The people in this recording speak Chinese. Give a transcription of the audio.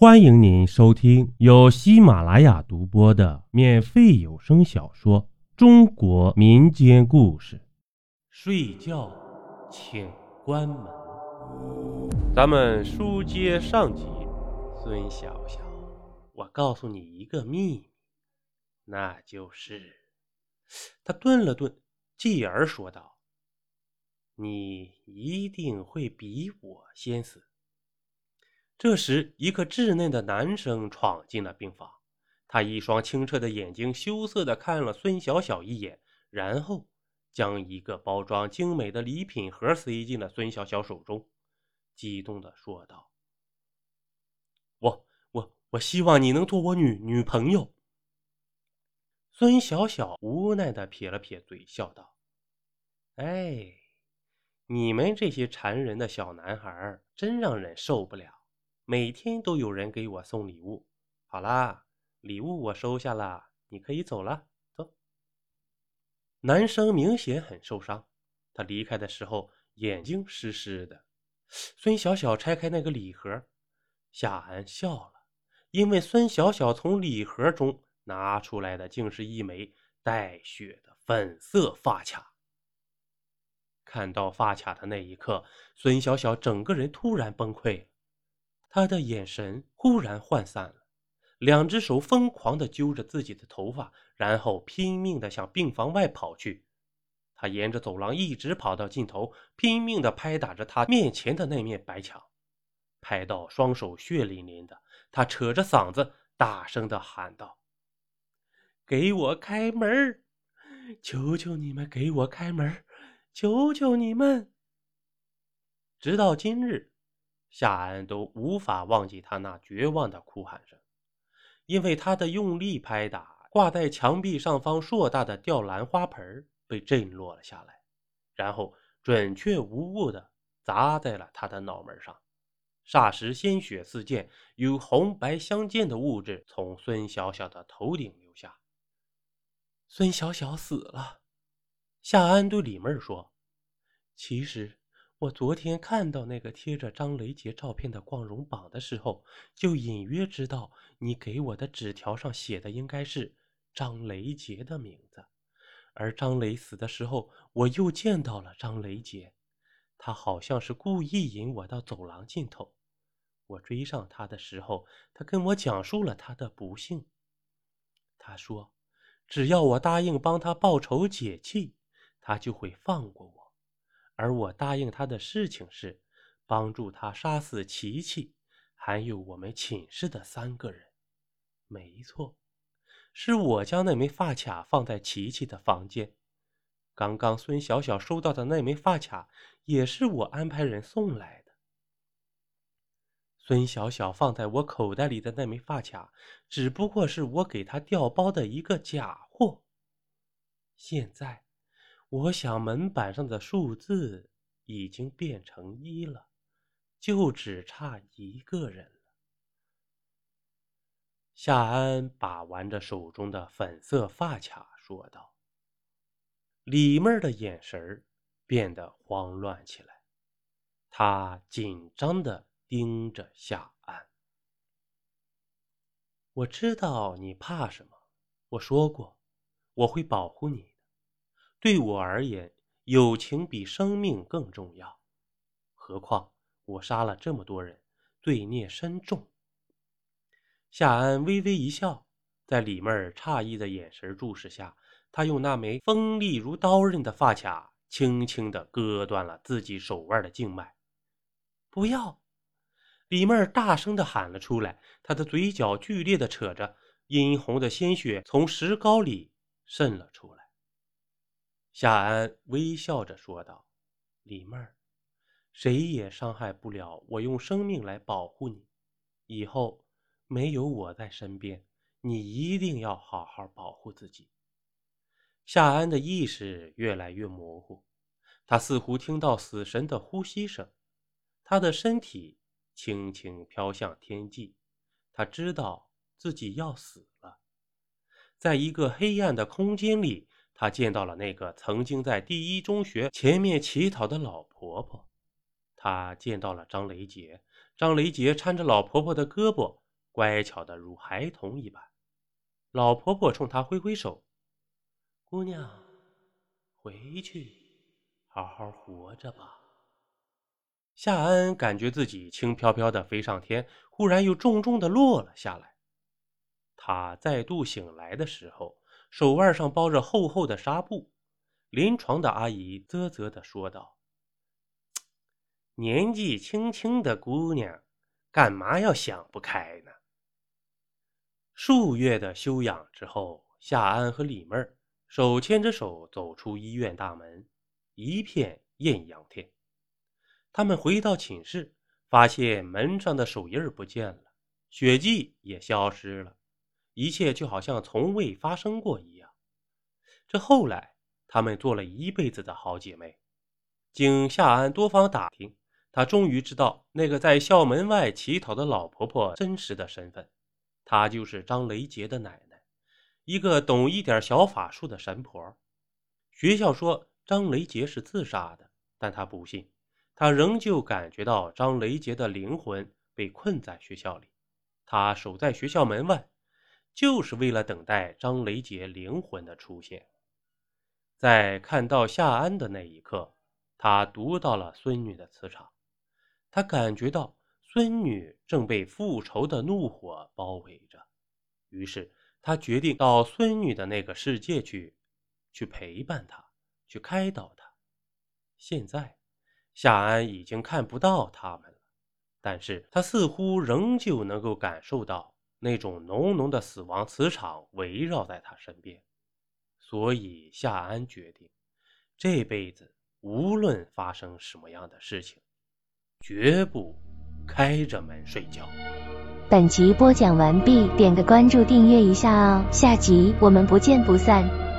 欢迎您收听由喜马拉雅独播的免费有声小说《中国民间故事》。睡觉，请关门。咱们书接上集，孙小小，我告诉你一个秘密，那就是……他顿了顿，继而说道：“你一定会比我先死。”这时，一个稚嫩的男生闯进了病房。他一双清澈的眼睛羞涩地看了孙小小一眼，然后将一个包装精美的礼品盒塞进了孙小小手中，激动地说道：“我、我、我希望你能做我女女朋友。”孙小小无奈地撇了撇嘴，笑道：“哎，你们这些馋人的小男孩，真让人受不了。”每天都有人给我送礼物。好啦，礼物我收下了，你可以走了。走。男生明显很受伤，他离开的时候眼睛湿湿的。孙小小拆开那个礼盒，夏安笑了，因为孙小小从礼盒中拿出来的竟是一枚带血的粉色发卡。看到发卡的那一刻，孙小小整个人突然崩溃。他的眼神忽然涣散了，两只手疯狂地揪着自己的头发，然后拼命地向病房外跑去。他沿着走廊一直跑到尽头，拼命地拍打着他面前的那面白墙，拍到双手血淋淋的。他扯着嗓子大声地喊道：“给我开门！求求你们给我开门！求求你们！”直到今日。夏安都无法忘记他那绝望的哭喊声，因为他的用力拍打挂在墙壁上方硕大的吊兰花盆被震落了下来，然后准确无误地砸在了他的脑门上，霎时鲜血四溅，有红白相间的物质从孙小小的头顶流下。孙小小死了，夏安对李妹说：“其实。”我昨天看到那个贴着张雷杰照片的光荣榜的时候，就隐约知道你给我的纸条上写的应该是张雷杰的名字。而张雷死的时候，我又见到了张雷杰，他好像是故意引我到走廊尽头。我追上他的时候，他跟我讲述了他的不幸。他说，只要我答应帮他报仇解气，他就会放过我。而我答应他的事情是，帮助他杀死琪琪，还有我们寝室的三个人。没错，是我将那枚发卡放在琪琪的房间。刚刚孙小小收到的那枚发卡，也是我安排人送来的。孙小小放在我口袋里的那枚发卡，只不过是我给他调包的一个假货。现在。我想门板上的数字已经变成一了，就只差一个人了。夏安把玩着手中的粉色发卡，说道：“李妹儿的眼神变得慌乱起来，她紧张的盯着夏安。我知道你怕什么，我说过，我会保护你。”对我而言，友情比生命更重要。何况我杀了这么多人，罪孽深重。夏安微微一笑，在李妹儿诧异的眼神注视下，他用那枚锋利如刀刃的发卡轻轻地割断了自己手腕的静脉。不要！李妹儿大声地喊了出来，她的嘴角剧烈地扯着，殷红的鲜血从石膏里渗了出来。夏安微笑着说道：“李妹儿，谁也伤害不了我，用生命来保护你。以后没有我在身边，你一定要好好保护自己。”夏安的意识越来越模糊，他似乎听到死神的呼吸声，他的身体轻轻飘向天际，他知道自己要死了，在一个黑暗的空间里。他见到了那个曾经在第一中学前面乞讨的老婆婆，他见到了张雷杰，张雷杰搀着老婆婆的胳膊乖巧的如孩童一般。老婆婆冲他挥挥手：“姑娘，回去，好好活着吧。”夏安感觉自己轻飘飘的飞上天，忽然又重重的落了下来。他再度醒来的时候，手腕上包着厚厚的纱布。临床的阿姨啧啧的说道：“年纪轻轻的姑娘，干嘛要想不开呢？”数月的休养之后，夏安和李妹儿手牵着手走出医院大门，一片艳阳天。他们回到寝室，发现门上的手印不见了，血迹也消失了，一切就好像从未发生过一样。这后来。她们做了一辈子的好姐妹。经夏安多方打听，她终于知道那个在校门外乞讨的老婆婆真实的身份。她就是张雷杰的奶奶，一个懂一点小法术的神婆。学校说张雷杰是自杀的，但她不信。她仍旧感觉到张雷杰的灵魂被困在学校里。她守在学校门外，就是为了等待张雷杰灵魂的出现。在看到夏安的那一刻，他读到了孙女的磁场，他感觉到孙女正被复仇的怒火包围着，于是他决定到孙女的那个世界去，去陪伴她，去开导她。现在，夏安已经看不到他们了，但是他似乎仍旧能够感受到那种浓浓的死亡磁场围绕在他身边。所以，夏安决定，这辈子无论发生什么样的事情，绝不开着门睡觉。本集播讲完毕，点个关注，订阅一下哦，下集我们不见不散。